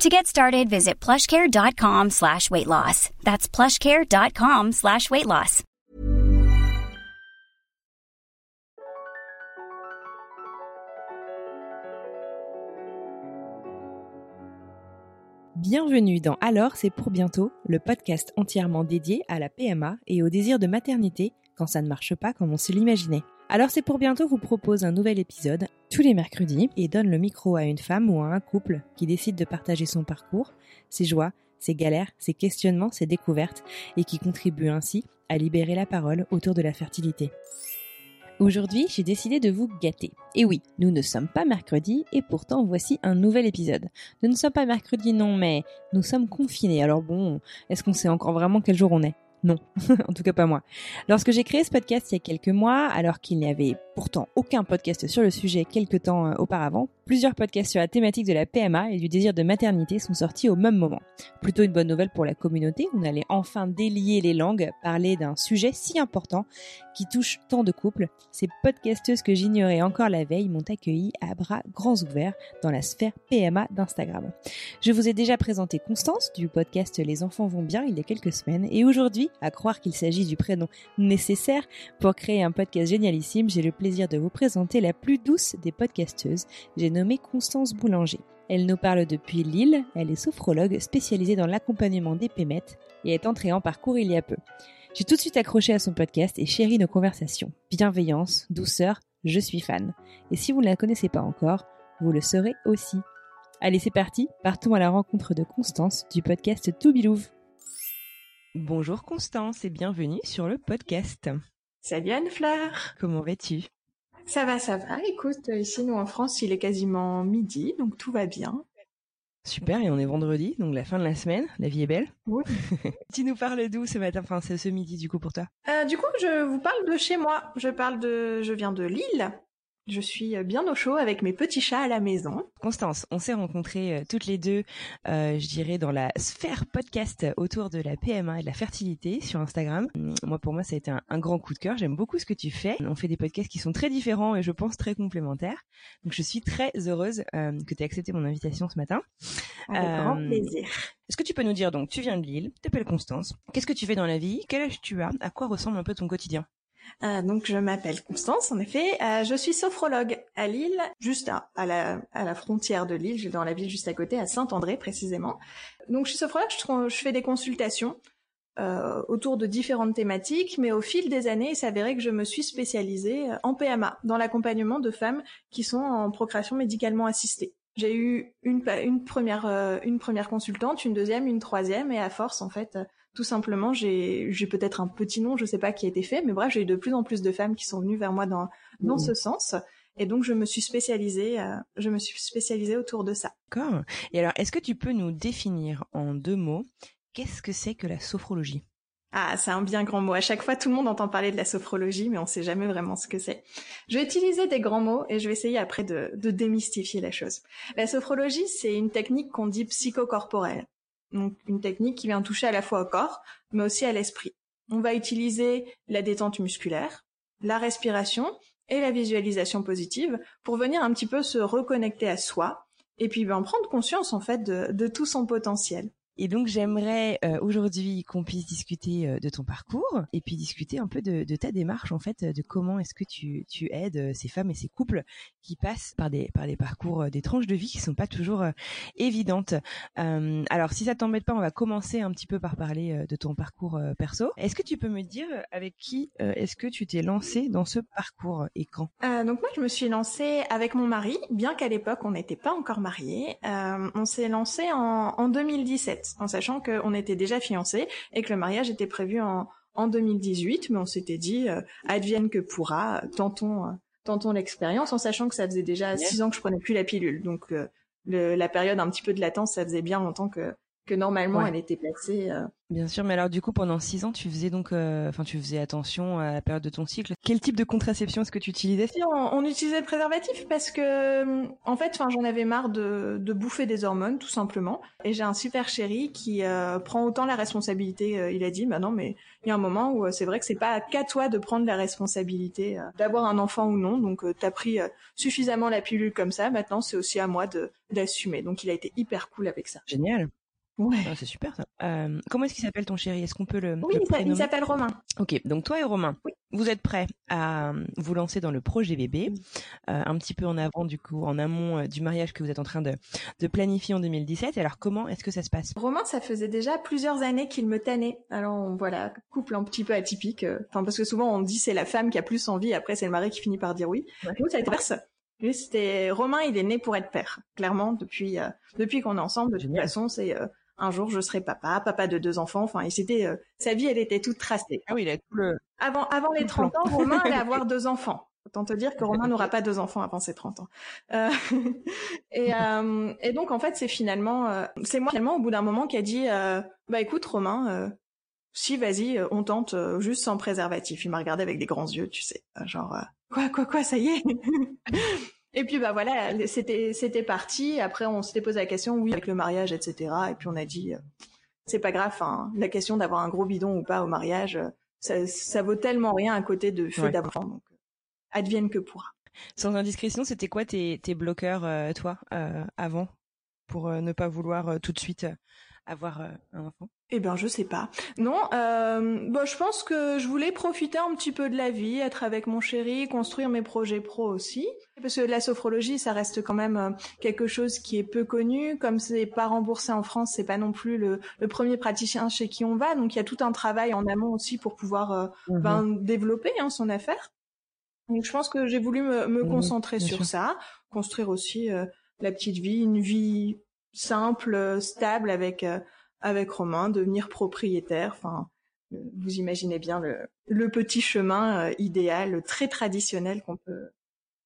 To get started, visit plushcare.com slash weight loss. That's plushcare.com slash weight loss. Bienvenue dans Alors c'est pour bientôt, le podcast entièrement dédié à la PMA et au désir de maternité quand ça ne marche pas comme on se l'imaginait. Alors c'est pour bientôt vous propose un nouvel épisode tous les mercredis et donne le micro à une femme ou à un couple qui décide de partager son parcours, ses joies, ses galères, ses questionnements, ses découvertes et qui contribue ainsi à libérer la parole autour de la fertilité. Aujourd'hui, j'ai décidé de vous gâter. Et oui, nous ne sommes pas mercredi et pourtant voici un nouvel épisode. Nous ne sommes pas mercredi non, mais nous sommes confinés. Alors bon, est-ce qu'on sait encore vraiment quel jour on est? Non, en tout cas pas moi. Lorsque j'ai créé ce podcast il y a quelques mois, alors qu'il n'y avait pourtant aucun podcast sur le sujet quelques temps euh, auparavant, plusieurs podcasts sur la thématique de la PMA et du désir de maternité sont sortis au même moment. Plutôt une bonne nouvelle pour la communauté, on allait enfin délier les langues, parler d'un sujet si important qui touche tant de couples. Ces podcasteuses que j'ignorais encore la veille m'ont accueilli à bras grands ouverts dans la sphère PMA d'Instagram. Je vous ai déjà présenté Constance du podcast Les enfants vont bien il y a quelques semaines et aujourd'hui à croire qu'il s'agit du prénom nécessaire pour créer un podcast génialissime, j'ai le plaisir de vous présenter la plus douce des podcasteuses. J'ai nommé Constance Boulanger. Elle nous parle depuis Lille, elle est sophrologue spécialisée dans l'accompagnement des pémettes et est entrée en parcours il y a peu. J'ai tout de suite accroché à son podcast et chéri nos conversations. Bienveillance, douceur, je suis fan. Et si vous ne la connaissez pas encore, vous le serez aussi. Allez, c'est parti, partons à la rencontre de Constance du podcast Toubilouve. Bonjour Constance et bienvenue sur le podcast. Salut Anne-Fleur. Comment vas-tu? Ça va, ça va. Écoute, ici nous en France, il est quasiment midi, donc tout va bien. Super, et on est vendredi, donc la fin de la semaine, la vie est belle. Oui. tu nous parles d'où ce matin, enfin c'est ce midi du coup pour toi? Euh, Du coup, je vous parle de chez moi. Je parle de, je viens de Lille. Je suis bien au chaud avec mes petits chats à la maison. Constance, on s'est rencontrées euh, toutes les deux, euh, je dirais, dans la sphère podcast autour de la PMA et de la fertilité sur Instagram. Hum, moi, pour moi, ça a été un, grand coup de cœur. J'aime beaucoup ce que tu fais. On fait des podcasts qui sont très différents et je pense très complémentaires. Donc, je suis très heureuse euh, que tu aies accepté mon invitation ce matin. Avec grand plaisir. Est-ce que tu peux nous dire donc, tu viens de Lille, tu t'appelles Constance. Qu'est-ce que tu fais dans la vie? Quel âge tu as? À quoi ressemble un peu ton quotidien? Euh, donc je m'appelle Constance, en effet. Euh, je suis sophrologue à Lille, juste à, la, frontière de Lille, dans la ville juste à côté, à Saint-André précisément. Donc je suis sophrologue, je, fais des consultations euh, autour de différentes thématiques, mais au fil des années, il s'avérait que je me suis spécialisée en PMA, dans l'accompagnement de femmes qui sont en procréation médicalement assistée. J'ai eu une première une première consultante, une deuxième, une troisième, et à force en fait tout simplement, j'ai peut-être un petit nom, je sais pas qui a été fait, mais bref, j'ai eu de plus en plus de femmes qui sont venues vers moi dans, dans mmh. ce sens. Et donc, je me suis spécialisée, euh, je me suis spécialisée autour de ça. D'accord. Et alors, est-ce que tu peux nous définir en deux mots qu'est-ce que c'est que la sophrologie? Ah, c'est un bien grand mot. À chaque fois, tout le monde entend parler de la sophrologie, mais on sait jamais vraiment ce que c'est. Je vais utiliser des grands mots et je vais essayer après de, de démystifier la chose. La sophrologie, c'est une technique qu'on dit psychocorporelle. Donc une technique qui vient toucher à la fois au corps, mais aussi à l'esprit. On va utiliser la détente musculaire, la respiration et la visualisation positive pour venir un petit peu se reconnecter à soi et puis ben, prendre conscience en fait de tout son potentiel. Et donc j'aimerais euh, aujourd'hui qu'on puisse discuter euh, de ton parcours et puis discuter un peu de, de ta démarche en fait, de comment est-ce que tu, tu aides euh, ces femmes et ces couples qui passent par des par des parcours, des tranches de vie qui sont pas toujours évidentes. alors si ça t'embête pas, on va commencer un petit peu par parler de ton parcours perso. Est-ce que tu peux me dire avec qui est-ce que tu t'es lancée dans ce parcours et quand? Donc moi je me suis lancée avec mon mari, bien qu'à l'époque on n'était pas encore mariés. on s'est lancé en, en 2017 en sachant qu'on était déjà fiancés et que le mariage était prévu en, en 2018, mais on s'était dit euh, advienne que pourra, tentons, euh, tentons l'expérience, en sachant que ça faisait déjà six ans que je prenais plus la pilule, donc euh, le, la période un petit peu de latence, ça faisait bien longtemps que que normalement elle était placée. Euh, Bien sûr, mais alors du coup pendant six ans tu faisais donc, euh, enfin tu faisais attention à la période de ton cycle. Quel type de contraception est-ce que tu utilisais? On, utilisait le préservatif parce que en fait, enfin j'en avais marre de, de bouffer des hormones tout simplement. Et j'ai un super chéri qui euh, prend autant la responsabilité. il a dit, bah non mais il y a un moment où c'est vrai que c'est pas qu'à toi de prendre la responsabilité d'avoir un enfant ou non. Donc t'as pris suffisamment la pilule comme ça. Maintenant c'est aussi à moi de d'assumer. Donc il a été hyper cool avec ça. Génial. Ouais. Ah, c'est super ça. Euh, comment est-ce qu'il s'appelle ton chéri? Est-ce qu'on peut le Oui, il s'appelle Romain. Ok, donc toi et Romain, oui. vous êtes prêts à euh, vous lancer dans le projet bébé, euh, un petit peu en avant du coup, en amont euh, du mariage que vous êtes en train de, de planifier en 2017. Alors comment est-ce que ça se passe? Romain, ça faisait déjà plusieurs années qu'il me tannait. Alors voilà, couple un petit peu atypique. Enfin parce que souvent on dit c'est la femme qui a plus envie, après c'est le mari qui finit par dire oui. Ouais. Nous ça a été Lui, c'était Romain, il est né pour être père. Clairement, depuis depuis qu'on est ensemble, de toute façon, c'est un jour je serai papa, papa de deux enfants. Enfin, et c'était euh, sa vie, elle était toute tracée. Ah oui, il a tout le avant avant les 30 ans, Romain allait avoir deux enfants. Autant te dire que Romain n'aura pas deux enfants avant ses 30 ans. Euh, et, euh, et donc en fait, c'est finalement euh, c'est moi finalement au bout d'un moment qui a dit euh, bah écoute Romain si vas-y, on tente juste sans préservatif. Il m'a regardé avec des grands yeux, tu sais, genre quoi quoi quoi, ça y est? Et puis bah voilà, c'était c'était parti. Après, on s'était posé la question, oui, avec le mariage, etc. Et puis on a dit, euh, c'est pas grave. Hein, la question d'avoir un gros bidon ou pas au mariage, euh, ça, ça vaut tellement rien à côté de feu ouais. Donc, euh, advienne que pourra. Sans indiscrétion, c'était quoi tes, tes bloqueurs, toi, avant, pour ne pas vouloir tout de suite avoir un enfant? Eh bien, je sais pas. Non, euh, bah, je pense que je voulais profiter un petit peu de la vie, être avec mon chéri, construire mes projets pro aussi. Parce que la sophrologie, ça reste quand même euh, quelque chose qui est peu connu. Comme c'est pas remboursé en France, c'est pas non plus le, le, premier praticien chez qui on va. Donc, il y a tout un travail en amont aussi pour pouvoir euh, mhm. ben, développer hein, son affaire. Donc, je pense que j'ai voulu me, me mhm, concentrer sur sûr. ça, construire aussi euh, la petite vie, une vie simple, stable avec avec Romain, devenir propriétaire. Enfin, euh, vous imaginez bien le, le petit chemin euh, idéal, très traditionnel qu'on peut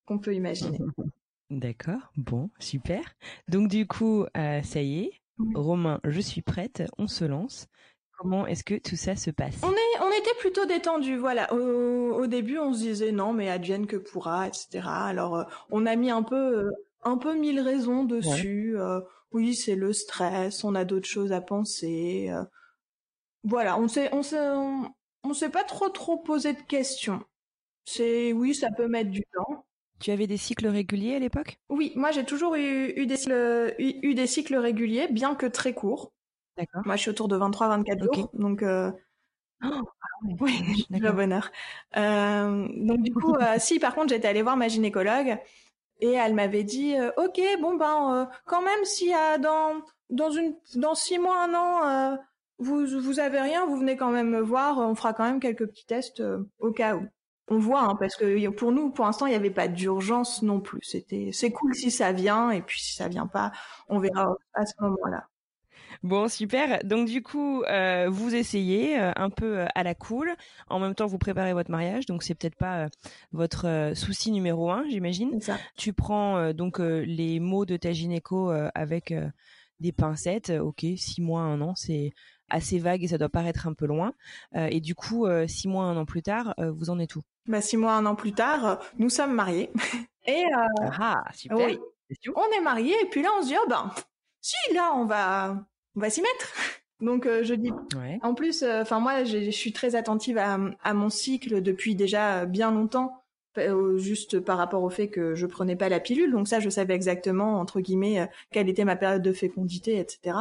qu'on peut imaginer. D'accord, bon, super. Donc du coup, euh, ça y est, Romain, je suis prête, on se lance. Comment est-ce que tout ça se passe? On est, on était plutôt détendu, voilà. Au, au, début, on se disait non, mais advienne que pourra, etc. Alors, euh, on a mis un peu, euh, un peu mille raisons dessus. Ouais. Euh, oui, c'est le stress, on a d'autres choses à penser. Euh, voilà, on s'est, on s'est, on, s'est pas trop trop posé de questions. C'est, oui, ça peut mettre du temps. Tu avais des cycles réguliers à l'époque? Oui, moi j'ai toujours eu, eu, des cycles, eu, eu, des cycles réguliers, bien que très courts. D'accord. Moi je suis autour de 23-24 okay. jours, donc euh... oh, ah oui, le bonheur. Euh, donc du coup, euh, si par contre j'étais allée voir ma gynécologue et elle m'avait dit euh, ok bon ben euh, quand même si euh, dans dans une dans six mois un an euh, vous vous avez rien vous venez quand même me voir on fera quand même quelques petits tests au cas où. On voit hein, parce que pour nous pour l'instant il n'y avait pas d'urgence non plus. C'était c'est cool si ça vient et puis si ça vient pas on verra à ce moment là Bon, super. Donc du coup, euh, vous essayez euh, un peu euh, à la cool. En même temps, vous préparez votre mariage, donc c'est peut-être pas euh, votre euh, souci numéro un, j'imagine. Tu prends euh, donc les mots de ta gynéco avec des pincettes. Ok, six mois, un an, c'est assez vague et ça doit paraître un peu loin. et du coup, six mois, un an plus tard, vous en êtes où? Bah six mois, un an plus tard, nous sommes mariés. et ah super. Oui, on est mariés et puis là on se dit oh ben si là on va on va s'y mettre. Donc euh, je dis. Ouais. En plus, enfin euh, moi, je suis très attentive à, à, mon cycle depuis déjà bien longtemps, euh, juste par rapport au fait que je prenais pas la pilule. Donc ça, je savais exactement entre guillemets euh, quelle était ma période de fécondité, etc.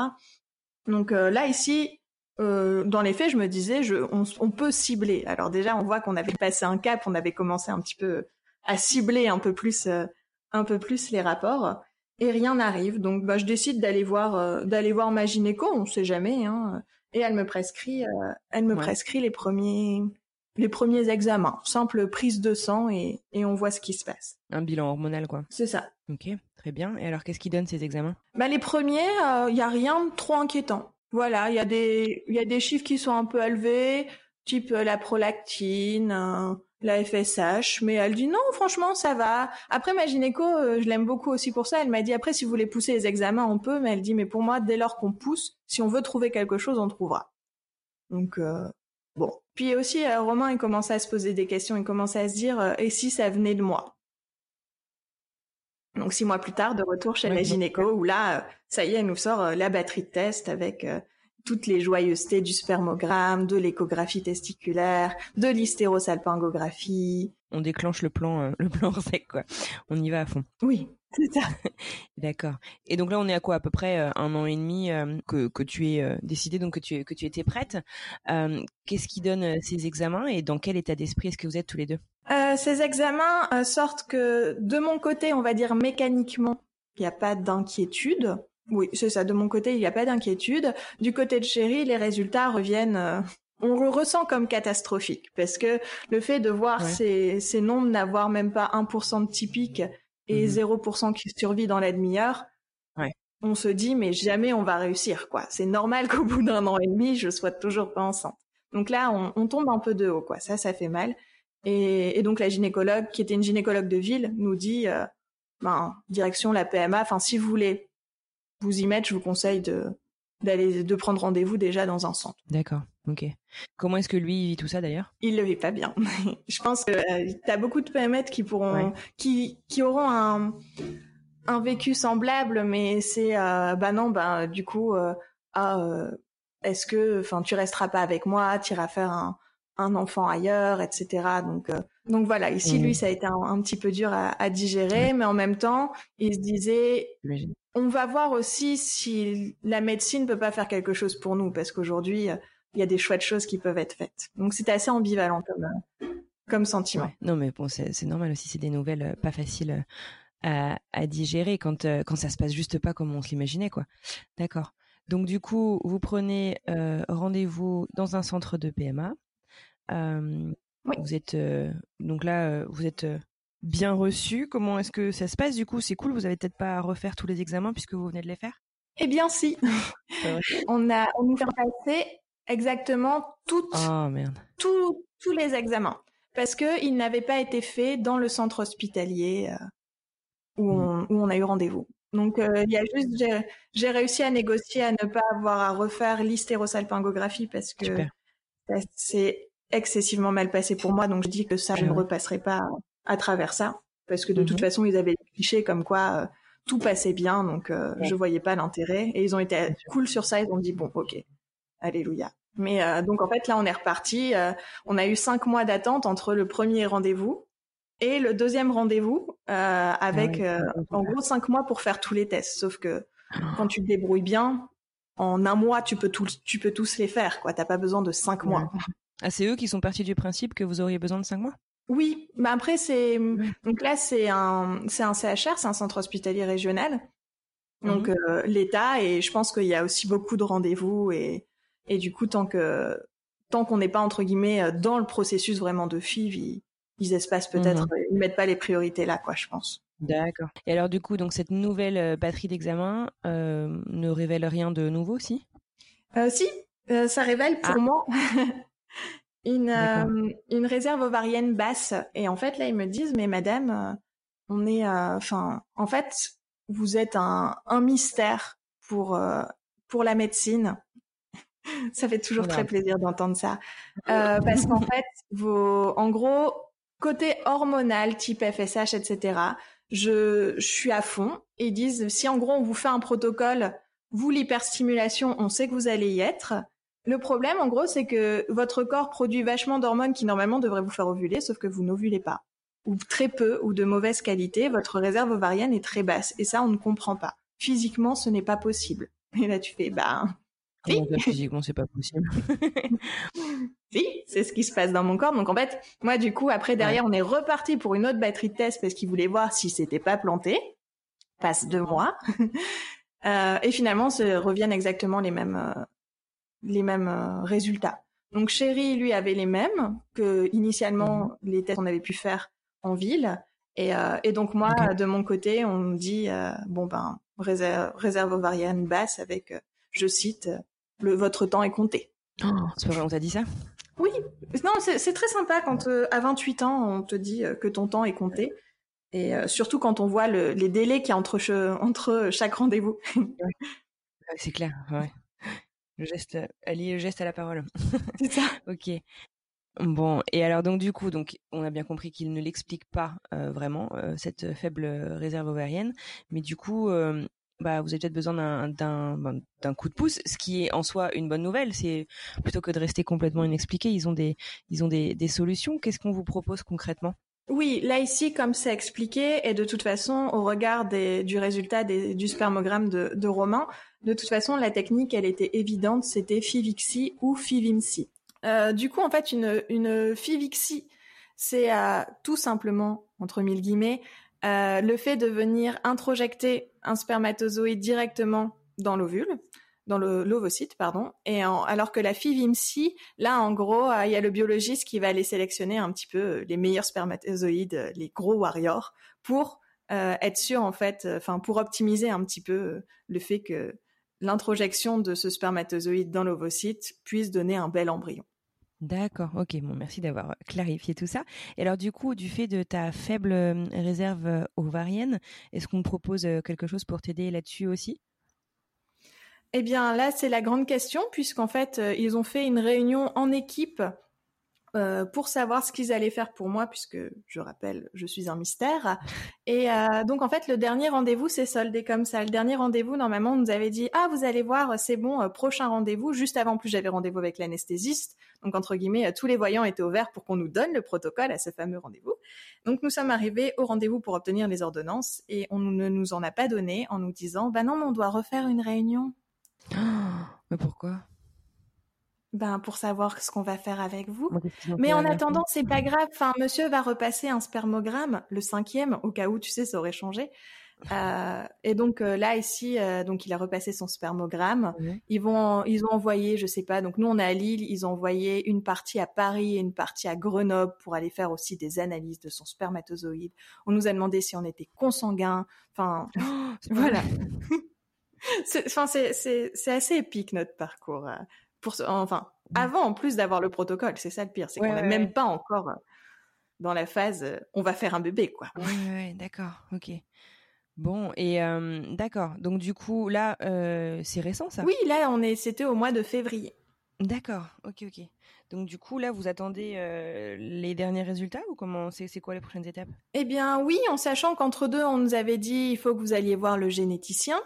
Donc euh, là ici, dans les faits, je me disais, je, on, on, peut cibler. Alors déjà, on voit qu'on avait passé un cap, on avait commencé un petit peu à cibler un peu plus, un peu plus les rapports et rien n'arrive. Donc bah, je décide d'aller voir euh, d'aller voir ma gynéco, on sait jamais hein, et elle me prescrit euh, elle me ouais. prescrit les premiers les premiers examens, simple prise de sang et, et on voit ce qui se passe. Un bilan hormonal quoi. C'est ça. OK, très bien. Et alors qu'est-ce qui donne ces examens? Bah les premiers, il euh, y a rien de trop inquiétant. Voilà, il y a des il y a des chiffres qui sont un peu élevés, type la prolactine, la FSH, mais elle dit non, franchement, ça va. Après, ma gynéco, euh, je l'aime beaucoup aussi pour ça. Elle m'a dit après, si vous voulez pousser les examens, on peut, mais elle dit mais pour moi, dès lors qu'on pousse, si on veut trouver quelque chose, on trouvera. Donc euh, bon. Puis aussi, euh, Romain, il commençait à se poser des questions. Il commençait à se dire et si ça venait de moi? Donc six mois plus tard, de retour chez la gynéco, où là, ça y est, elle nous sort la batterie de test avec toutes les joyeusetés du spermogramme, de l'échographie testiculaire, de l'hystérosalpingographie. On déclenche le plan, euh, le plan sec, quoi. On y va à fond. Oui, c'est ça. D'accord. Et donc là, on est à quoi? À peu près euh, un an et demi euh, que, que tu es décidé, donc que tu, que tu étais prête. Qu'est-ce qui donne ces examens et dans quel état d'esprit est-ce que vous êtes tous les deux? Ces examens sortent que, de mon côté, on va dire mécaniquement, il n'y a pas d'inquiétude. Oui, c'est ça. De mon côté, il n'y a pas d'inquiétude. Du côté de Chéri, les résultats reviennent. Euh, on le ressent comme catastrophique parce que le fait de voir ces, ces nombres n'avoir même pas 1% de typique et 0% mhm. qui survit dans la demi-heure, on se dit mais jamais on va réussir quoi. C'est normal qu'au bout d'un an et demi, je sois toujours pas enceinte. Donc là, on, on, tombe un peu de haut quoi. Ça, ça fait mal. Et, et, donc la gynécologue, qui était une gynécologue de ville, nous dit, euh, ben direction la PMA. Enfin, si vous voulez vous y mettre, je vous conseille de d'aller de prendre rendez-vous déjà dans un centre. D'accord. Ok. Comment est-ce que lui vit tout ça d'ailleurs? Il le vit pas bien. je pense que euh, tu as beaucoup de PMET qui pourront qui qui auront un un vécu semblable mais c'est euh, bah non bah du coup euh, ah euh, est-ce que enfin tu resteras pas avec moi, tu iras faire un un enfant ailleurs, etc. Donc, euh, donc voilà. Ici, lui, mmh. ça a été un, petit peu dur à, à digérer, mais en même temps, il se disait, on va voir aussi si la médecine peut pas faire quelque chose pour nous, parce qu'aujourd'hui, il y a des chouettes choses qui peuvent être faites. Donc c'était assez ambivalent comme euh, comme sentiment. Non, mais bon, c'est normal aussi. C'est des nouvelles euh, pas faciles à, à digérer quand quand ça se passe juste pas comme on se l'imaginait, quoi. D'accord. Donc du coup, vous prenez rendez-vous dans un centre de PMA. Vous êtes donc là, vous êtes bien reçu. Comment est-ce que ça se passe du coup? C'est cool. Vous avez peut-être pas à refaire tous les examens puisque vous venez de les faire? Eh bien si. on a on nous fait passer exactement toutes oh, merde. tous tous les examens parce que ils n'avaient pas été faits dans le centre hospitalier où, mmh. on, où on a eu rendez-vous. Donc il y a juste j'ai réussi à négocier à ne pas avoir à refaire l'hystérosalpingographie parce que c'est excessivement mal passé pour moi, donc je dis que ça, je ne repasserai pas à travers ça, parce que de toute mhm. façon, ils avaient cliché comme quoi euh, tout passait bien, donc euh, je voyais pas l'intérêt. Et ils ont été cool sur ça, ils ont dit bon, ok, alléluia. Mais euh, donc en fait là, on est reparti. Euh, on a eu cinq mois d'attente entre le premier rendez-vous et le deuxième rendez-vous, avec ah en gros cinq mois pour faire tous les tests. Sauf que quand tu te débrouilles bien, en un mois, tu peux tous, tu peux tous les faire, quoi. T'as pas besoin de cinq mois. Ah, c'est eux qui sont partis du principe que vous auriez besoin de cinq mois? Oui, mais après c'est donc là c'est un c'est un CHR, c'est un centre hospitalier régional. Donc mhm. euh, l'État et je pense qu'il y a aussi beaucoup de rendez-vous et et du coup tant que tant qu'on n'est pas entre guillemets dans le processus vraiment de FIV, ils, ils espacent peut-être, mhm. ils mettent pas les priorités là quoi, je pense. D'accord. Et alors du coup donc cette nouvelle euh, batterie d'examen euh, ne révèle rien de nouveau, si? Euh, Si, euh, ça révèle pour ah. moi une, euh, une réserve ovarienne basse. Et en fait, là, ils me disent, mais madame, euh, on est, euh, enfin, en fait, vous êtes un, un mystère pour pour la médecine. ça fait toujours très plaisir d'entendre ça, parce qu'en fait, vos, en gros, côté hormonal, type FSH, etc. Je, je suis à fond. Ils disent, si en gros on vous fait un protocole, vous l'hyperstimulation, on sait que vous allez y être. Le problème, en gros, c'est que votre corps produit vachement d'hormones qui normalement devraient vous faire ovuler, sauf que vous n'ovulez pas. Ou très peu, ou de mauvaise qualité, votre réserve ovarienne est très basse. Et ça, on ne comprend pas. Physiquement, ce n'est pas possible. Et là, tu fais, bah... Oui. physiquement, c'est pas possible. si, c'est ce qui se passe dans mon corps. Donc en fait, moi, du coup, après, derrière, on est reparti pour une autre batterie de tests parce qu'ils voulaient voir si c'était pas planté. Passe deux mois. Euh, et finalement, se reviennent exactement les mêmes, euh, les mêmes euh, résultats. Donc Chéri, lui, avait les mêmes que initialement mhm. les tests qu'on avait pu faire en ville. Et, euh, et donc moi, de mon côté, on me dit euh, bon ben réserve, réserve ovarienne basse avec, je cite, le votre temps est compté. Oh, c'est pas vrai, on t'a dit ça? Oui, Non, c'est très sympa quand à 28 ans on te dit que ton temps est compté. Et surtout quand on voit le, les délais qu'il y a entre, entre chaque rendez-vous. c'est clair, ouais. Le geste, allier le geste à la parole. C'est ça. ok. Bon, et alors donc du coup, donc on a bien compris qu'il ne l'explique pas euh, vraiment euh, cette faible réserve ovarienne, mais du coup, euh, bah vous avez peut-être besoin d'un ben, d'un coup de pouce, ce qui est en soi une bonne nouvelle. C'est plutôt que de rester complètement inexpliqué, ils ont des ils ont des, des solutions. Qu'est-ce qu'on vous propose concrètement? Oui, là ici, comme c'est expliqué, et de toute façon, au regard du résultat du spermogramme de, de Romain, de toute façon, la technique, elle était évidente, c'était Fivixi ou Fivimsi. Euh, du coup, en fait, une, une c'est tout simplement, entre mille guillemets, euh, le fait de venir introjecter un spermatozoïde directement dans l'ovule, dans l'ovocyte, pardon. Et alors que la FIVIMSI, là, en gros, il y a le biologiste qui va aller sélectionner un petit peu les meilleurs spermatozoïdes, les gros warriors, pour être sûr, en fait, pour optimiser un petit peu le fait que l'introjection de ce spermatozoïde dans l'ovocyte puisse donner un bel embryon. D'accord, ok, bon, merci d'avoir clarifié tout ça. Et alors du coup, du fait de ta faible euh, réserve euh, ovarienne, est-ce qu'on propose euh, quelque chose pour t'aider là-dessus aussi? Eh bien là, c'est la grande question, puisqu'en fait, ils ont fait une réunion en équipe euh, pour savoir ce qu'ils allaient faire pour moi, puisque je rappelle, je suis un mystère. Et euh, donc en fait, le dernier rendez-vous s'est soldé comme ça. Le dernier rendez-vous, normalement, on nous avait dit ah vous allez voir, c'est bon, euh, prochain rendez-vous. Juste avant, plus j'avais rendez-vous avec l'anesthésiste. Donc entre guillemets, tous les voyants étaient ouverts pour qu'on nous donne le protocole à ce fameux rendez-vous. Donc nous sommes arrivés au rendez-vous pour obtenir les ordonnances et on ne nous en a pas donné en nous disant bah non, mais on doit refaire une réunion. mais pourquoi? Ben pour savoir ce qu'on va faire avec vous. Mais en attendant, c'est pas grave. Enfin, monsieur va repasser un spermogramme, le cinquième, au cas où tu sais, ça aurait changé. Euh, et donc euh, là ici, euh, donc il a repassé son spermogramme. Ils vont, ils ont envoyé, je sais pas. Donc nous on est à Lille, ils ont envoyé une partie à Paris et une partie à Grenoble pour aller faire aussi des analyses de son spermatozoïde. On nous a demandé si on était consanguin. Enfin, voilà. Enfin, c'est assez épique notre parcours pour enfin mmh. avant en plus d'avoir le protocole, c'est ça le pire, c'est qu'on n'a même pas encore euh, dans la phase euh, on va faire un bébé quoi. Ouais, d'accord, ok. Bon et d'accord. Donc du coup là euh, c'est récent ça? Oui là on est c'était au mois de février. D'accord, ok ok. Donc du coup là vous attendez les derniers résultats ou comment c'est c'est quoi les prochaines étapes? Eh bien oui en sachant qu'entre deux on nous avait dit il faut que vous alliez voir le généticien.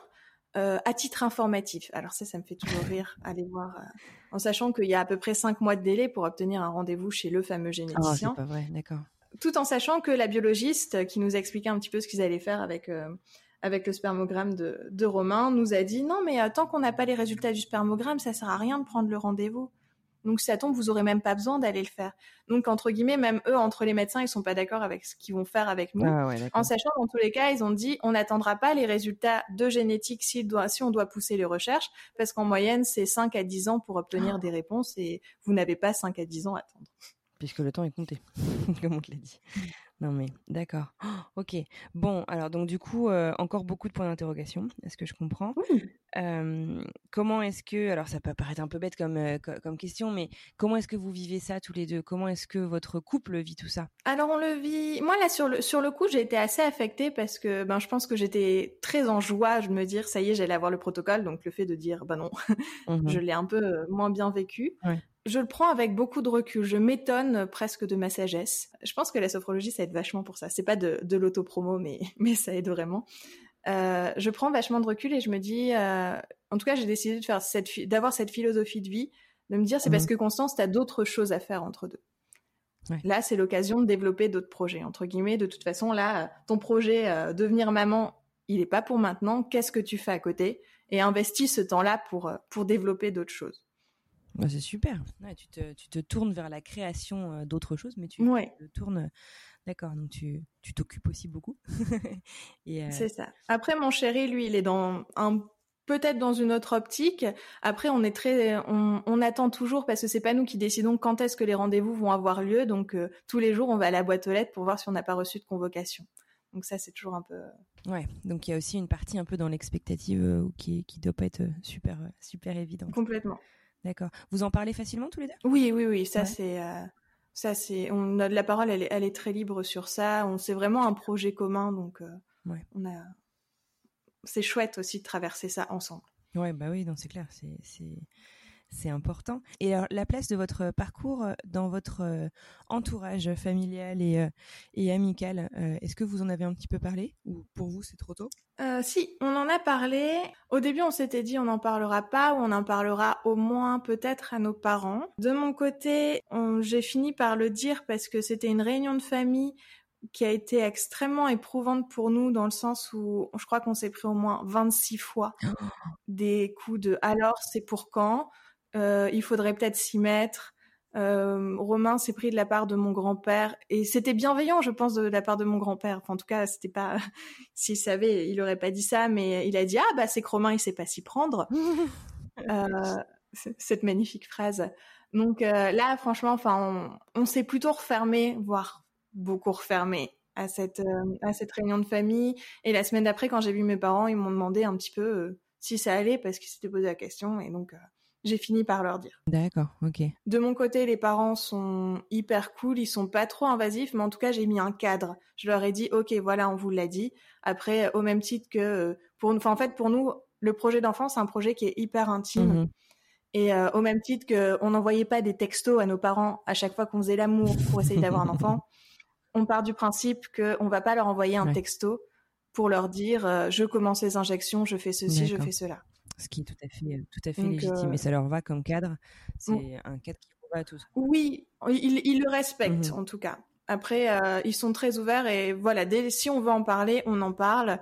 Euh, à titre informatif. Alors ça, ça me fait toujours rire, aller voir, euh, en sachant qu'il y a à peu près cinq mois de délai pour obtenir un rendez-vous chez le fameux généticien. Ah, c'est pas vrai, d'accord. Tout en sachant que la biologiste qui nous expliquait un petit peu ce qu'ils allaient faire avec euh, avec le spermogramme de, de Romain nous a dit non mais tant qu'on n'a pas les résultats du spermogramme, ça sert à rien de prendre le rendez-vous. Donc si ça tombe, vous aurez même pas besoin d'aller le faire. Donc entre guillemets, même eux, entre les médecins, ils sont pas d'accord avec ce qu'ils vont faire avec nous. Ah en sachant dans tous les cas, ils ont dit on n'attendra pas les résultats de génétique si, si on doit pousser les recherches, parce qu'en moyenne, c'est 5 à 10 ans pour obtenir ah. des réponses et vous n'avez pas 5 à 10 ans à attendre. Puisque le temps est compté, comme on te l'a dit. Non mais d'accord. ok. Bon, alors donc du coup, euh, encore beaucoup de points d'interrogation. Est-ce que je comprends? Comment est-ce que, alors ça peut paraître un peu bête comme euh, comme question, mais comment est-ce que vous vivez ça tous les deux? Comment est-ce que votre couple vit tout ça? Alors on le vit. Moi là sur le sur le coup, j'ai été assez affectée parce que ben je pense que j'étais très en joie de me dire ça y est, j'allais avoir le protocole. Donc le fait de dire bah non, mmh je l'ai un peu euh, moins bien vécu. Ouais. Je le prends avec beaucoup de recul. Je m'étonne presque de ma sagesse. Je pense que la sophrologie, ça aide vachement pour ça. C'est pas de, de l'autopromo, mais, mais ça aide vraiment. Euh, je prends vachement de recul et je me dis, euh, en tout cas, j'ai décidé de faire cette, d'avoir cette philosophie de vie, de me dire, c'est parce mhm. que Constance, t'as d'autres choses à faire entre deux. Là, c'est l'occasion de développer d'autres projets. Entre guillemets, de toute façon, là, ton projet euh, devenir maman, il est pas pour maintenant. Qu'est-ce que tu fais à côté? Et investis ce temps-là pour euh, pour développer d'autres choses. Bah, c'est super. tu, te, tu, te, tournes vers la création euh, d'autres choses, mais tu te tournes. D'accord, donc tu t'occupes aussi beaucoup. Euh, c'est ça. Après, mon chéri, lui, il est dans un peut-être dans une autre optique. Après, on est très, on, on attend toujours parce que c'est pas nous qui décidons quand est-ce que les rendez-vous vont avoir lieu. Donc euh, tous les jours, on va à la boîte aux lettres pour voir si on n'a pas reçu de convocation. Donc ça, c'est toujours un peu. Ouais. Donc il y a aussi une partie un peu dans l'expectative qui qui doit pas être super super évidente. Complètement. D'accord. Vous en parlez facilement tous les deux? Oui, oui, oui. Ça, c'est. Euh, Ça, c'est, on la parole, elle est, elle est très libre sur ça. On, c'est vraiment un projet commun, donc Ouais. on a, c'est chouette aussi de traverser ça ensemble. Ouais, bah oui, c'est clair, c'est c'est c'est important. Et alors, la place de votre parcours euh, dans votre euh, entourage familial et euh, et amical, est-ce que vous en avez un petit peu parlé ou pour vous c'est trop tôt? Euh, si, on en a parlé. Au début, on s'était dit on n'en parlera pas ou on en parlera au moins peut-être à nos parents. De mon côté, on- j'ai fini par le dire parce que c'était une réunion de famille qui a été extrêmement éprouvante pour nous dans le sens où je crois qu'on s'est pris au moins 26 fois des coups de alors c'est pour quand? Euh, il faudrait peut-être s'y mettre. Euh, Romain s'est pris de la part de mon grand-père et c'était bienveillant je pense de la part de mon grand-père. Enfin, en tout cas c'était pas s'il savait il aurait pas dit ça mais il a dit ah bah c'est que Romain il sait pas s'y prendre. Euh, cette magnifique phrase. Donc là franchement enfin on, on s'est plutôt refermé voire beaucoup refermé à cette à cette réunion de famille. Et la semaine d'après quand j'ai vu mes parents ils m'ont demandé un petit peu si ça allait parce qu'ils s'étaient posé la question. Et donc j'ai fini par leur dire D'accord, ok. de mon côté, les parents sont hyper cool, ils sont pas trop invasifs, mais en tout cas, j'ai mis un cadre. Je leur ai dit, ok, voilà, on vous l'a dit. Après, au même titre que euh, pour, enfin, en fait, pour nous, le projet d'enfant, c'est un projet qui est hyper intime. Mhm. Et euh, au même titre que on n'envoyait pas des textos à nos parents à chaque fois qu'on faisait l'amour pour essayer d'avoir un enfant, on part du principe que on va pas leur envoyer un Ouais. texto pour leur dire, euh, je commence les injections, je fais ceci, je fais cela. Ce qui est tout à fait euh, tout à fait Donc, légitime euh, et ça leur va comme cadre. C'est un cadre qui va à tous. Oui, ils, ils le respectent Mhm. en tout cas. Après, euh, ils sont très ouverts et voilà, dès, si on veut en parler, on en parle.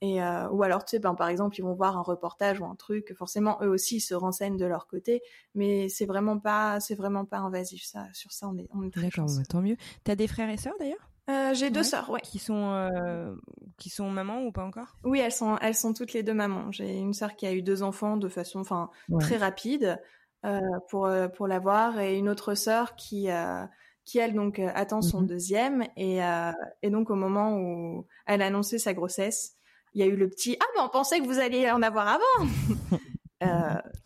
Et euh, ou alors, tu sais, ben, par exemple, ils vont voir un reportage ou un truc. Forcément, eux aussi, ils se renseignent de leur côté, mais c'est vraiment pas, c'est vraiment pas invasif. Ça, sur ça, on est, on est très D'accord, bah, tant mieux. T'as des frères et sœurs d'ailleurs? Euh, J'ai deux Ouais. sœurs, ouais. qui sont euh, qui sont mamans ou pas encore? Oui, elles sont, elles sont toutes les deux mamans. J'ai une sœur qui a eu deux enfants de façon, enfin, très rapide euh, pour euh, pour l'avoir et une autre sœur qui euh, qui elle donc attend son Mhm. deuxième et euh, et donc au moment où elle a annoncé sa grossesse, il y a eu le petit ah ben on pensait que vous alliez en avoir avant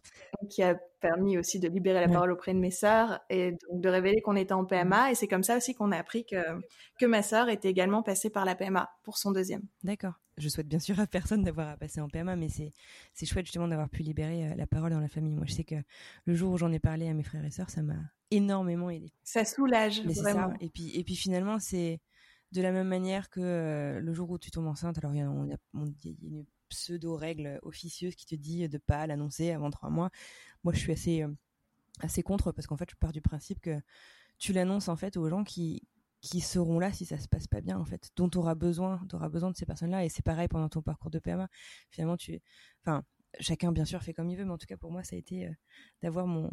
qui a permis aussi de libérer la Ouais. parole auprès de mes sœurs et donc de révéler qu'on était en PMA et c'est comme ça aussi qu'on a appris que que ma sœur était également passée par la PMA pour son deuxième. D'accord. Je souhaite bien sûr à personne d'avoir à passer en PMA, mais c'est c'est chouette justement d'avoir pu libérer euh, la parole dans la famille. Moi, je sais que le jour où j'en ai parlé à mes frères et sœurs, ça m'a énormément aidé. Ça soulage Mais vraiment. ça. Et puis et puis finalement, c'est de la même manière que euh, le jour où tu tombes enceinte. Alors il y a, on a- on- il y a une pseudo règle officieuse qui te dit de pas l'annoncer avant trois mois. Moi, je suis assez euh, assez contre parce qu'en fait, je pars du principe que tu l'annonces en fait aux gens qui qui seront là si ça se passe pas bien en fait dont tu auras besoin tu auras besoin de ces personnes là et c'est pareil pendant ton parcours de PMA finalement tu enfin chacun bien sûr fait comme il veut mais en tout cas pour moi ça a été euh, d'avoir mon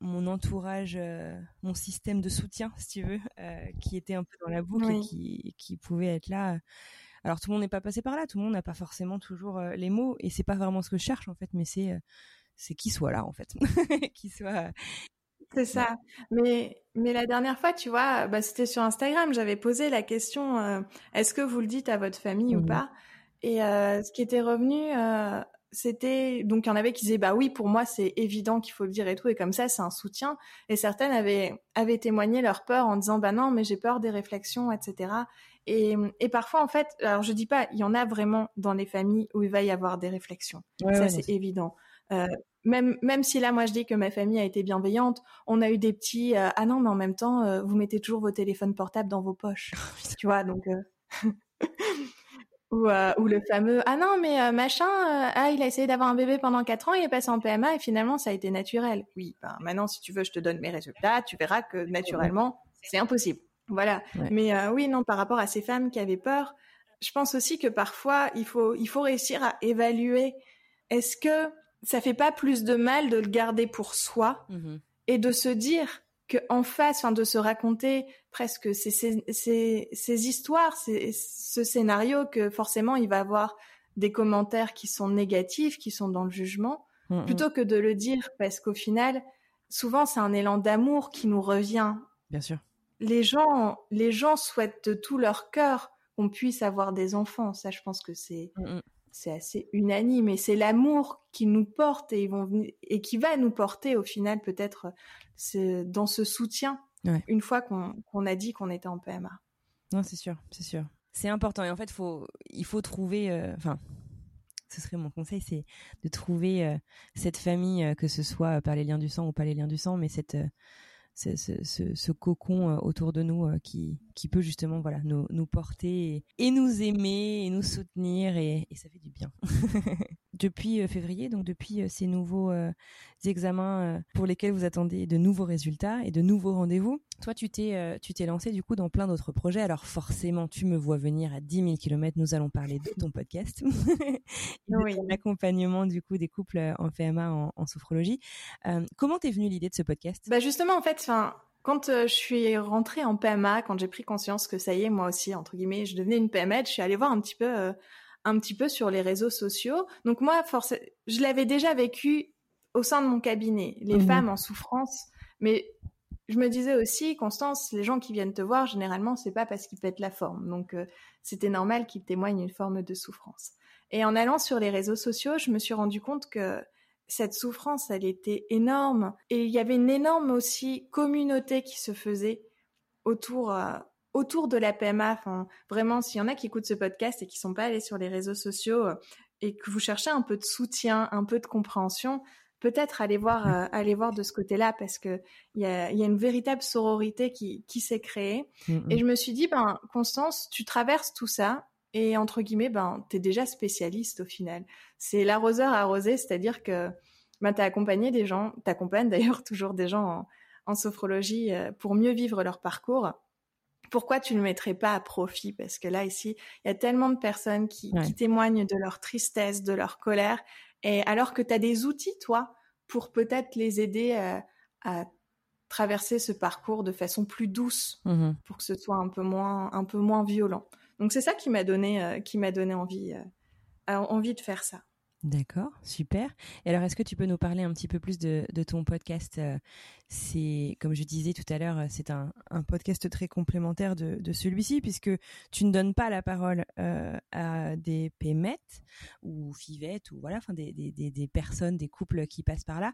mon entourage euh, mon système de soutien si tu veux euh, qui était un peu dans la boucle et qui qui pouvait être là alors tout le monde n'est pas passé par là tout le monde n'a pas forcément toujours euh, les mots et c'est pas vraiment ce que je cherche en fait mais c'est euh, c'est qu'il soit là en fait qu'il soit C'est ça. Mais, mais la dernière fois, tu vois, bah, c'était sur Instagram, j'avais posé la question, euh, est-ce que vous le dites à votre famille ou Mhm. pas? Et euh, ce qui était revenu, euh, c'était, donc il y en avait qui disaient, bah oui, pour moi, c'est évident qu'il faut le dire et tout, et comme ça, c'est un soutien. Et certaines avaient, avaient témoigné leur peur en disant, bah non, mais j'ai peur des réflexions, etc. Et, et parfois, en fait, alors je dis pas, il y en a vraiment dans les familles où il va y avoir des réflexions. Ouais, ça, ouais, c'est évident. Euh, même, même si là, moi, je dis que ma famille a été bienveillante, on a eu des petits euh, ah non, mais en même temps, euh, vous mettez toujours vos téléphones portables dans vos poches, tu vois, donc ou, ou le fameux ah non, mais machin, ah il a essayé d'avoir un bébé pendant quatre ans, il est passé en PMA et finalement ça a été naturel. Oui, ben maintenant si tu veux, je te donne mes résultats, tu verras que naturellement c'est impossible. Voilà. Ouais. Mais euh, oui, non, par rapport à ces femmes qui avaient peur, je pense aussi que parfois il faut il faut réussir à évaluer est-ce que ça fait pas plus de mal de le garder pour soi Mhm. et de se dire que en face, enfin de se raconter presque ces, ces, ces, ces histoires, ce scénario que forcément il va avoir des commentaires qui sont négatifs, qui sont dans le jugement, Mhm. plutôt que de le dire parce qu'au final, souvent c'est un élan d'amour qui nous revient. bien sûr Les gens, les gens souhaitent de tout leur cœur qu'on puisse avoir des enfants. Ça, je pense que c'est Mhm. c'est assez unanime et c'est l'amour qui nous porte et ils vont venir- et qui va nous porter au final peut-être dans ce soutien une fois qu'on a dit qu'on était en PMA. Non, c'est sûr, c'est sûr. C'est important et en fait, faut, il faut trouver, enfin, ce serait mon conseil, c'est de trouver cette famille, que ce soit par les liens du sang ou pas les liens du sang, mais cette ce, cocon euh, autour de nous euh, qui, qui peut justement voilà nous, nous porter et, nous aimer et nous soutenir et, ça fait du bien. depuis euh, février, donc depuis ces nouveaux examens pour lesquels vous attendez de nouveaux résultats et de nouveaux rendez-vous, toi tu t'es tu t'es lancé du coup dans plein d'autres projets. Alors forcément, tu me vois venir à 10 000 km, nous allons parler de ton podcast et de ton accompagnement du coup des couples en PMA en, en sophrologie. comment t'es venue l'idée de ce podcast? Bah justement en fait quand euh, je suis rentrée en PMA, quand j'ai pris conscience que ça y est, moi aussi, entre guillemets, je devenais une PMA, je suis allée voir un petit peu, euh, un petit peu sur les réseaux sociaux. Donc moi, je l'avais déjà vécu au sein de mon cabinet, les mmh femmes en souffrance. Mais je me disais aussi, Constance, les gens qui viennent te voir, généralement, c'est pas parce qu'ils pètent la forme. Donc, euh, c'était normal qu'ils témoignent une forme de souffrance. Et en allant sur les réseaux sociaux, je me suis rendu compte que cette souffrance, elle était énorme. Et il y avait une énorme aussi communauté qui se faisait autour, euh, autour de la PMA. Enfin, vraiment, s'il y en a qui écoutent ce podcast et qui sont pas allés sur les réseaux sociaux euh, et que vous cherchez un peu de soutien, un peu de compréhension, peut-être aller voir, euh, aller voir de ce côté-là parce que il y a, y a, une véritable sororité qui, qui s'est créée. Mm, et mm. je me suis dit, ben, Constance, tu traverses tout ça et entre guillemets, ben, t'es déjà spécialiste au final. C'est l'arroseur arrosé, c'est-à-dire que ben, t'as accompagné des gens, t'accompagnes d'ailleurs toujours des gens en, sophrologie euh, pour mieux vivre leur parcours. Pourquoi tu ne le mettrais pas à profit? Parce que là, ici, il y a tellement de personnes qui, témoignent de leur tristesse, de leur colère, et alors que tu as des outils, toi, pour peut-être les aider euh, à traverser ce parcours de façon plus douce, mmh pour que ce soit un peu moins, un peu moins violent. Donc c'est ça qui m'a donné, euh, qui m'a donné envie, euh, envie de faire ça. D'accord, super. Et alors, est-ce que tu peux nous parler un petit peu plus de, ton podcast euh, C'est, comme je disais tout à l'heure, c'est un, podcast très complémentaire de, celui-ci, puisque tu ne donnes pas la parole à des pémettes ou fivettes ou voilà, enfin des, personnes, des couples qui passent par là,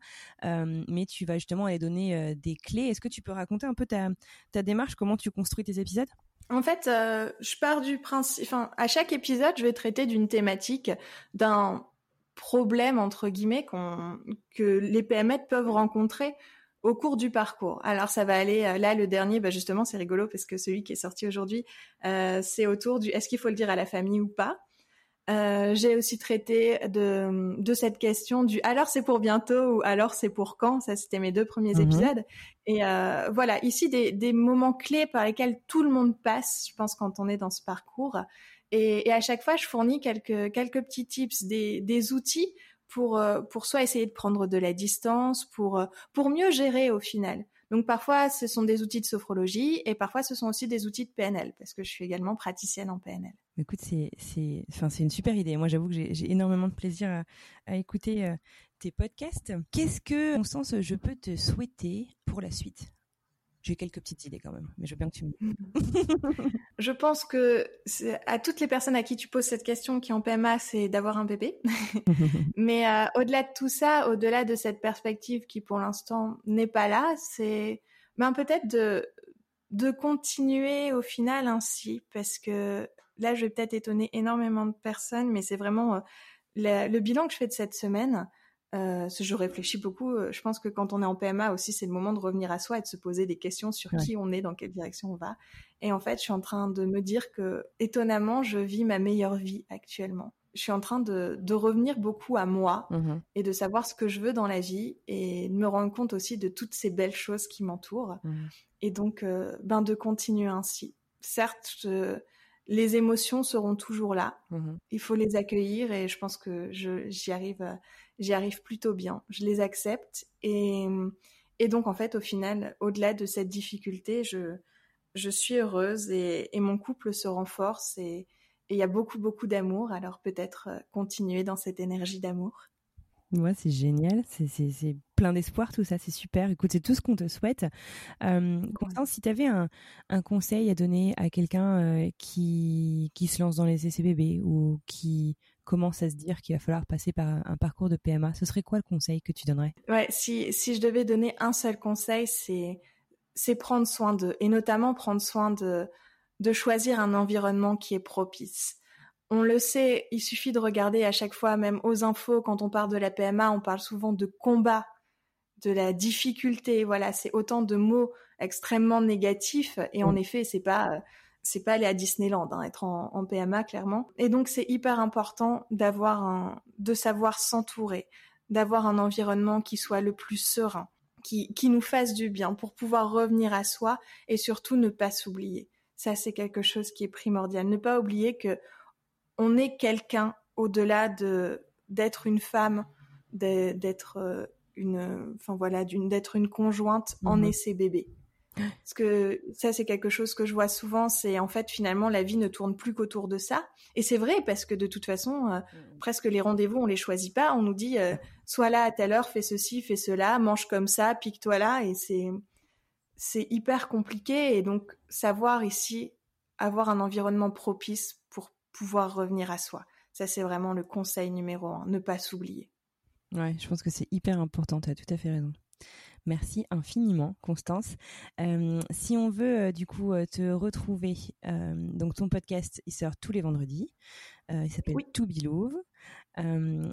mais tu vas justement aller donner des clés. Est-ce que tu peux raconter un peu ta, démarche, comment tu construis tes épisodes? En fait, euh, je pars du principe, enfin, à chaque épisode, je vais traiter d'une thématique, d'un problème entre guillemets que les PME peuvent rencontrer au cours du parcours. Alors ça va aller euh, là le dernier, bah justement c'est rigolo parce que celui qui est sorti aujourd'hui, euh, c'est autour du est-ce qu'il faut le dire à la famille ou pas? Euh, j'ai aussi traité de, de cette question du alors c'est pour bientôt ou alors c'est pour quand. Ça, c'était mes deux premiers mhm. épisodes. Et euh, voilà, ici des, des moments clés par lesquels tout le monde passe, je pense, quand on est dans ce parcours. Et, à chaque fois, je fournis quelques quelques petits tips, des, des outils pour euh, pour soit essayer de prendre de la distance, pour euh, pour mieux gérer au final. Donc parfois, ce sont des outils de sophrologie et parfois, ce sont aussi des outils de PNL parce que je suis également praticienne en PNL. Écoute, c'est c'est enfin c'est une super idée. Moi, j'avoue que j'ai énormément de plaisir à, écouter euh, tes podcasts. Qu'est-ce que, en sens, je peux te souhaiter pour la suite? J'ai quelques petites idées quand même, mais je veux bien que tu me. je pense que à toutes les personnes à qui tu poses cette question qui ont PMA, c'est d'avoir un bébé. mais euh, au-delà de tout ça, au-delà de cette perspective qui pour l'instant n'est pas là, c'est ben peut-être de de continuer au final ainsi, parce que là, je vais peut-être étonner énormément de personnes, mais c'est vraiment euh, le bilan que je fais de cette semaine euh, je réfléchis beaucoup. Euh, je pense que quand on est en PMA aussi, c'est le moment de revenir à soi et de se poser des questions sur qui on est, dans quelle direction on va. Et en fait, je suis en train de me dire que, étonnamment, je vis ma meilleure vie actuellement. Je suis en train de, de revenir beaucoup à moi mmh et de savoir ce que je veux dans la vie et de me rendre compte aussi de toutes ces belles choses qui m'entourent. Mmh. Et donc, euh, ben, de continuer ainsi. Certes, les émotions seront toujours là. Mmh Il faut les accueillir et je pense que j'y arrive j'y arrive plutôt bien. Je les accepte et, et donc en fait au final, au-delà de cette difficulté, je, je suis heureuse et, et mon couple se renforce et il y a beaucoup beaucoup d'amour. Alors peut-être euh, continuer dans cette énergie d'amour. Ouais, c'est génial, c'est plein d'espoir tout ça, c'est super. Écoute, c'est tout ce qu'on te souhaite. Euh, Constance, si tu avais un, un, conseil à donner à quelqu'un euh, qui, qui se lance dans les bébés ou qui commence à se dire qu'il va falloir passer par un parcours de PMA, ce serait quoi le conseil que tu donnerais? Ouais, si, si je devais donner un seul conseil, c'est c'est prendre soin d'eux et notamment prendre soin de, de choisir un environnement qui est propice. On le sait, il suffit de regarder à chaque fois, même aux infos, quand on parle de la PMA, on parle souvent de combat, de la difficulté. Voilà, c'est autant de mots extrêmement négatifs. Et en mm. effet, c'est pas c'est pas aller à Disneyland, hein, être en, en, PMA clairement. Et donc c'est hyper important d'avoir un, de savoir s'entourer, d'avoir un environnement qui soit le plus serein, qui, qui nous fasse du bien pour pouvoir revenir à soi et surtout ne pas s'oublier. Ça c'est quelque chose qui est primordial. Ne pas oublier que on est quelqu'un au-delà de d'être une femme, d'être euh, une, enfin voilà, d'une d'être une conjointe, en mmh est ses bébés. Parce que ça, c'est quelque chose que je vois souvent, c'est en fait finalement la vie ne tourne plus qu'autour de ça. Et c'est vrai parce que de toute façon, euh, mmh. presque les rendez-vous, on les choisit pas. On nous dit, euh, sois là à telle heure, fais ceci, fais cela, mange comme ça, pique-toi là. Et c'est, c'est hyper compliqué. Et donc, savoir ici, avoir un environnement propice pour pouvoir revenir à soi. Ça, c'est vraiment le conseil numéro un, ne pas s'oublier. Ouais, je pense que c'est hyper important, tu as tout à fait raison. Merci infiniment, Constance. Euh, si on veut euh, du coup euh, te retrouver, donc ton podcast, il sort tous les vendredis. il s'appelle To Be Love.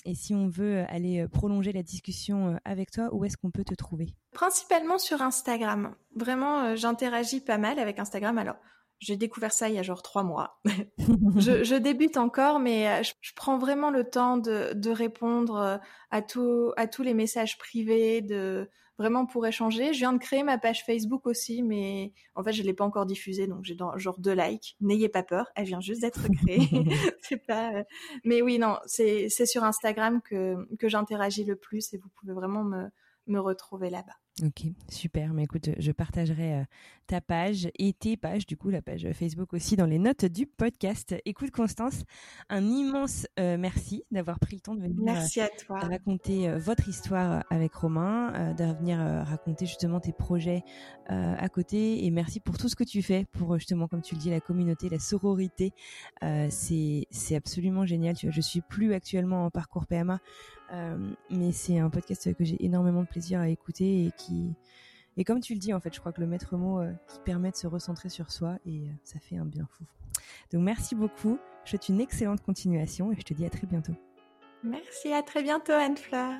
et si on veut aller prolonger la discussion avec toi, où est-ce qu'on peut te trouver? Principalement sur Instagram. Vraiment, j'interagis pas mal avec Instagram. Alors, j'ai découvert ça il y a genre trois mois. je, débute encore, mais je, prends vraiment le temps de, de répondre à, tout, à tous les messages privés, de, vraiment pour échanger. Je viens de créer ma page Facebook aussi, mais en fait, je l'ai pas encore diffusée, donc j'ai genre deux likes. N'ayez pas peur, elle vient juste d'être créée. c'est pas. Euh, mais oui, non, c'est c'est sur Instagram que que j'interagis le plus et vous pouvez vraiment me me retrouver là-bas. Ok, super. Mais écoute, je partagerai euh, ta page et tes pages, du coup, la page Facebook aussi, dans les notes du podcast. Écoute, Constance, un immense euh, merci d'avoir pris le temps de venir merci à toi. raconter euh, votre histoire avec Romain, de venir raconter justement tes projets à côté. Et merci pour tout ce que tu fais pour justement, comme tu le dis, la communauté, la sororité. c'est c'est absolument génial. Je suis plus actuellement en parcours PMA. Mais c'est un podcast que j'ai énormément de plaisir à écouter et qui et comme tu le dis en fait, je crois que le maître mot euh, qui permet de se recentrer sur soi et euh, ça fait un bien fou. Donc merci beaucoup. Je souhaite une excellente continuation et je te dis à très bientôt. Merci, à très bientôt Anne-Fleur.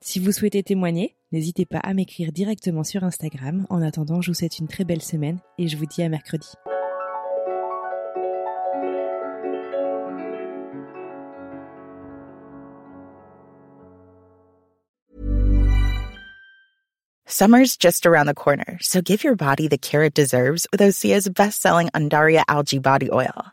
Si vous souhaitez témoigner, n'hésitez pas à m'écrire directement sur Instagram. En attendant, je vous souhaite une très belle semaine et je vous dis à mercredi. Summer's just around the corner, so give your body the care it deserves with Osea's best-selling Undaria algae body oil.